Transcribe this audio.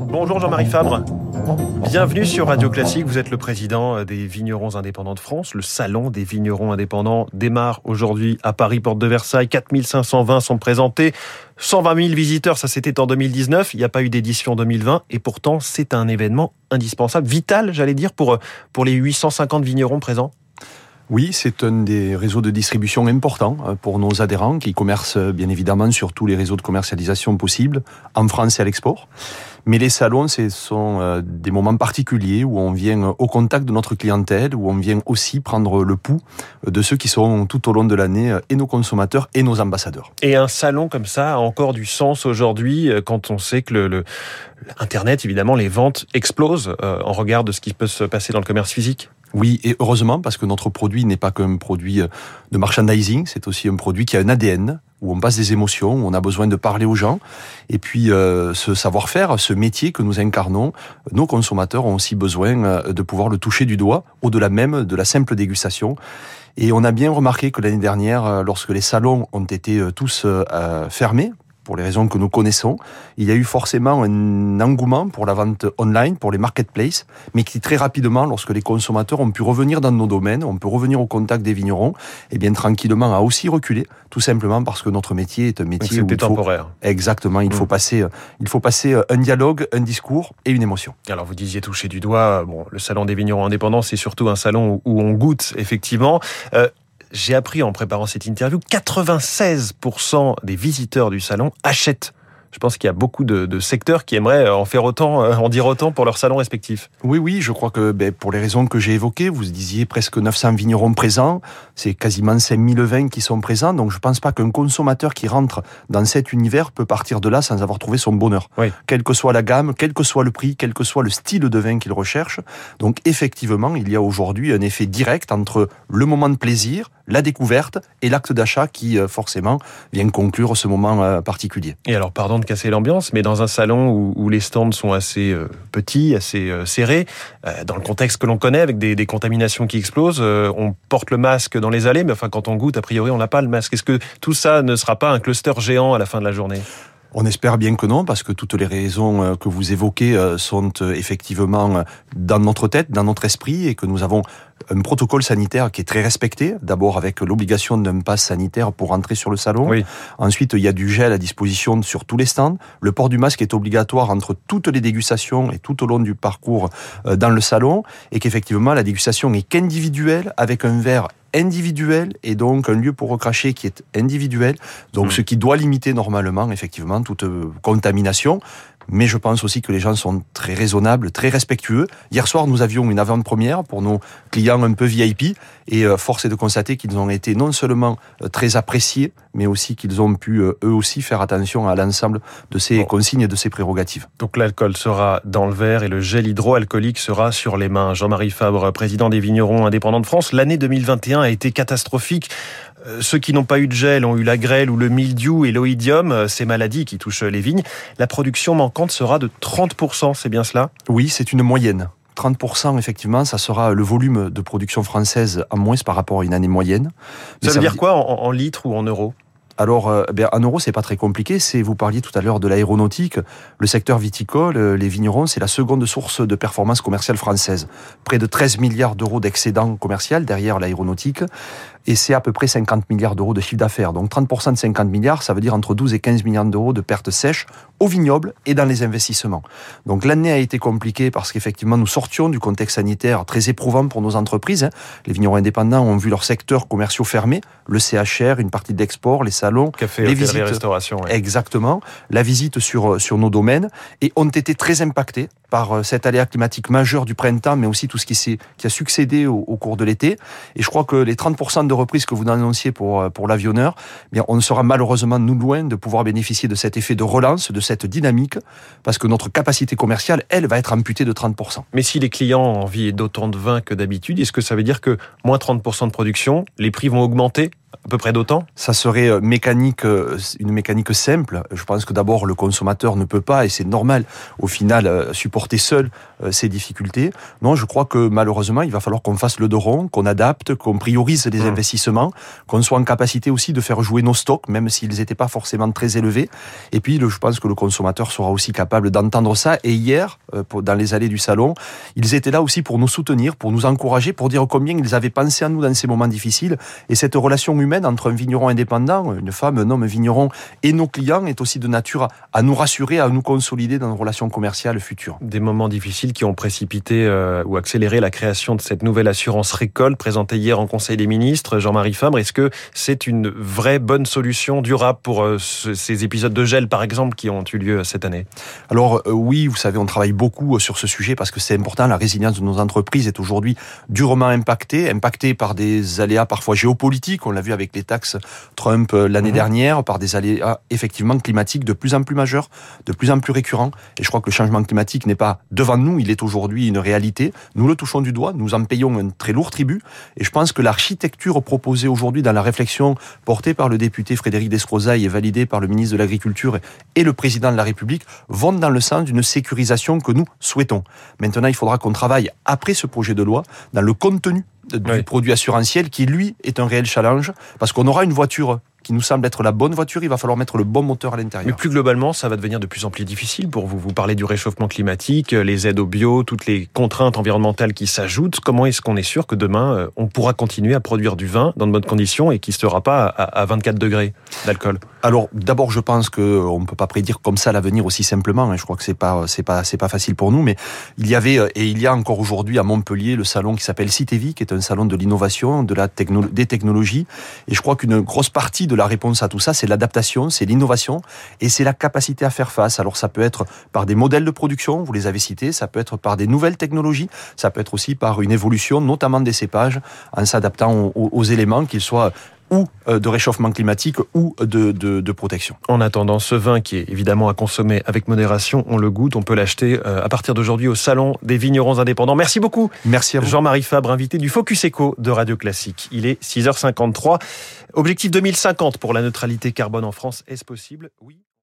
Bonjour Jean-Marie Fabre. Bienvenue sur Radio Classique. Vous êtes le président des vignerons indépendants de France. Le salon des vignerons indépendants démarre aujourd'hui à Paris, porte de Versailles. 4520 sont présentés. 120 000 visiteurs, ça c'était en 2019. Il n'y a pas eu d'édition 2020. Et pourtant, c'est un événement indispensable, vital, j'allais dire, pour, pour les 850 vignerons présents. Oui, c'est un des réseaux de distribution importants euh, pour nos adhérents qui commercent euh, bien évidemment sur tous les réseaux de commercialisation possibles, en France et à l'export. Mais les salons, ce sont euh, des moments particuliers où on vient au contact de notre clientèle, où on vient aussi prendre le pouls de ceux qui seront tout au long de l'année et nos consommateurs et nos ambassadeurs. Et un salon comme ça a encore du sens aujourd'hui quand on sait que le, Internet, évidemment, les ventes explosent en regard de ce qui peut se passer dans le commerce physique? Oui, et heureusement, parce que notre produit n'est pas qu'un produit euh, de merchandising, c'est aussi un produit qui a un ADN, où on passe des émotions, où on a besoin de parler aux gens. Et puis, euh, ce savoir-faire, ce métier que nous incarnons, nos consommateurs ont aussi besoin euh, de pouvoir le toucher du doigt, au-delà même de la simple dégustation. Et on a bien remarqué que l'année dernière, lorsque les salons ont été tous fermés, pour les raisons que nous connaissons. Il y a eu forcément un engouement pour la vente online, pour les marketplaces, mais qui très rapidement, lorsque les consommateurs ont pu revenir dans nos domaines, on peut revenir au contact des vignerons, et eh bien tranquillement a aussi reculé, tout simplement parce que notre métier est un métier où temporaire. exactement, il faut mm. passer, il faut passer un dialogue, un discours et une émotion. Alors vous disiez toucher du doigt, bon, le salon des vignerons indépendants, c'est surtout un salon où on goûte effectivement. Euh, j'ai appris en préparant cette interview, 96% des visiteurs du salon achètent je pense qu'il y a beaucoup de, secteurs qui aimeraient en faire autant, euh, en dire autant pour leurs salons respectifs. Oui, oui, je crois que ben, pour les raisons que j'ai évoquées, vous disiez presque 900 vignerons présents, c'est quasiment 5000 vins qui sont présents, donc je ne pense pas qu'un consommateur qui rentre dans cet univers peut partir de là sans avoir trouvé son bonheur. Oui. Quelle que soit la gamme, quel que soit le prix, quel que soit le style de vin qu'il recherche. Donc effectivement, il y a aujourd'hui un effet direct entre le moment de plaisir, la découverte et l'acte d'achat qui euh, forcément vient conclure ce moment euh, particulier. Et alors, pardon de casser l'ambiance, mais dans un salon où, les stands sont assez euh, petits, assez serrés, dans le contexte que l'on connaît, avec des, contaminations qui explosent, on porte le masque dans les allées, mais enfin quand on goûte, a priori, on n'a pas le masque. Est-ce que tout ça ne sera pas un cluster géant à la fin de la journée? On espère bien que non, parce que toutes les raisons que vous évoquez sont effectivement dans notre tête, dans notre esprit, et que nous avons un protocole sanitaire qui est très respecté. D'abord avec l'obligation d'un pass sanitaire pour entrer sur le salon. Ensuite, il y a du gel à disposition sur tous les stands. Le port du masque est obligatoire entre toutes les dégustations et tout au long du parcours euh, dans le salon. Et qu'effectivement, la dégustation est qu'individuelle avec un verre individuel et donc un lieu pour recracher qui est individuel, donc mmh. ce qui doit limiter normalement effectivement toute euh, contamination mais je pense aussi que les gens sont très raisonnables, très respectueux. Hier soir, nous avions une avant-première pour nos clients un peu VIP, et euh, force est de constater qu'ils ont été non seulement euh, très appréciés, mais aussi qu'ils ont pu euh, eux aussi faire attention à l'ensemble de ces consignes et de ces prérogatives. Donc l'alcool sera dans le verre et le gel hydroalcoolique sera sur les mains. Jean-Marie Fabre, président des vignerons indépendants de France, l'année 2021 a été catastrophique. Euh, ceux qui n'ont pas eu de gel ont eu la grêle ou le mildiou et l'oïdium, euh, ces maladies qui touchent les vignes. La production manquante sera de 30%, c'est bien cela? Oui, c'est une moyenne. 30%, effectivement, ça sera le volume de production française en moins par rapport à une année moyenne. ça, veut dire quoi en litres ou en euros? Alors, euh, ben, en euros, c'est pas très compliqué. C'est, vous parliez tout à l'heure de l'aéronautique, le secteur viticole, euh, les vignerons, c'est la seconde source de performance commerciale française. Près de 13 milliards d'euros d'excédent commercial derrière l'aéronautique, et c'est à peu près 50 milliards d'euros de chiffre d'affaires. Donc 30% de 50 milliards, ça veut dire entre 12 et 15 milliards d'euros de pertes sèches au vignoble et dans les investissements. Donc l'année a été compliquée parce qu'effectivement, nous sortions du contexte sanitaire très éprouvant pour nos entreprises. Hein. Les vignerons indépendants ont vu leurs secteurs commerciaux fermés, le CHR, une partie d'export, les salons, Café, les visites, restauration, exactement, la visite sur sur nos domaines et ont été très impactés par euh, cet aléa climatique majeur du printemps, mais aussi tout ce qui, qui a succédé au, cours de l'été. Et je crois que les 30% de reprise que vous annonciez pour, euh, pour l'avionneur, eh on sera malheureusement nous loin de pouvoir bénéficier de cet effet de relance, de cette dynamique, parce que notre capacité commerciale, elle, va être amputée de 30%. Mais si les clients ont envie d'autant de vin que d'habitude, est-ce que ça veut dire que moins 30% de production, les prix vont augmenter? À peu près d'autant Ça serait euh, mécanique, euh, une mécanique simple. Je pense que d'abord le consommateur ne peut pas, et c'est normal, au final, euh, supporter seul ces difficultés. Non, je crois que malheureusement, il va falloir qu'on fasse le dos rond, qu'on adapte, qu'on priorise les mmh. investissements, qu'on soit en capacité aussi de faire jouer nos stocks, même s'ils n'étaient pas forcément très élevés. Et puis, je pense que le consommateur sera aussi capable d'entendre ça. Et hier, dans les allées du salon, ils étaient là aussi pour nous soutenir, pour nous encourager, pour dire combien ils avaient pensé à nous dans ces moments difficiles. Et cette relation humaine entre un vigneron indépendant, une femme, un homme vigneron et nos clients est aussi de nature à, nous rassurer, à nous consolider dans nos relations commerciales futures. Des moments difficiles qui ont précipité euh, ou accéléré la création de cette nouvelle assurance récolte présentée hier en Conseil des ministres. Jean-Marie Fabre, est-ce que c'est une vraie bonne solution durable pour euh, ces épisodes de gel, par exemple, qui ont eu lieu cette année? Alors euh, oui, vous savez, on travaille beaucoup sur ce sujet parce que c'est important. La résilience de nos entreprises est aujourd'hui durement impactée, impactée par des aléas parfois géopolitiques. On l'a vu avec les taxes Trump euh, l'année mhm. dernière, par des aléas effectivement climatiques de plus en plus majeurs, de plus en plus récurrents. Et je crois que le changement climatique n'est pas devant nous, il est aujourd'hui une réalité. Nous le touchons du doigt, nous en payons un très lourd tribut. Et je pense que l'architecture proposée aujourd'hui dans la réflexion portée par le député Frédéric Descrozaille et validée par le ministre de l'Agriculture et le président de la République vont dans le sens d'une sécurisation que nous souhaitons. Maintenant, il faudra qu'on travaille après ce projet de loi dans le contenu du produit assurantiel qui, lui, est un réel challenge parce qu'on aura une voiture qui nous semble être la bonne voiture, il va falloir mettre le bon moteur à l'intérieur. Mais plus globalement, ça va devenir de plus en plus difficile pour vous. Vous parlez du réchauffement climatique, les aides au bio, toutes les contraintes environnementales qui s'ajoutent. Comment est-ce qu'on est sûr que demain, euh, on pourra continuer à produire du vin dans de bonnes conditions et qui ne sera pas à 24 degrés d'alcool? Alors, d'abord, je pense qu'on ne peut pas prédire comme ça l'avenir aussi simplement. Hein. Je crois que c'est pas, c'est pas, c'est pas facile pour nous, mais il y avait euh, et il y a encore aujourd'hui à Montpellier le salon qui s'appelle Citévi, qui est un salon de l'innovation, de la des technologies. Et je crois qu'une grosse partie de la réponse à tout ça, c'est l'adaptation, c'est l'innovation et c'est la capacité à faire face. Alors ça peut être par des modèles de production, vous les avez cités, ça peut être par des nouvelles technologies, ça peut être aussi par une évolution, notamment des cépages, en s'adaptant aux, éléments, qu'ils soient ou euh, de réchauffement climatique ou de, de, protection. En attendant, ce vin qui est évidemment à consommer avec modération, on le goûte, on peut l'acheter euh, à partir d'aujourd'hui au Salon des vignerons indépendants. Merci beaucoup. Merci à vous. Jean-Marie Fabre, invité du Focus Eco de Radio Classique. Il est 6h53. Objectif 2050 pour la neutralité carbone en France, est-ce possible? Oui.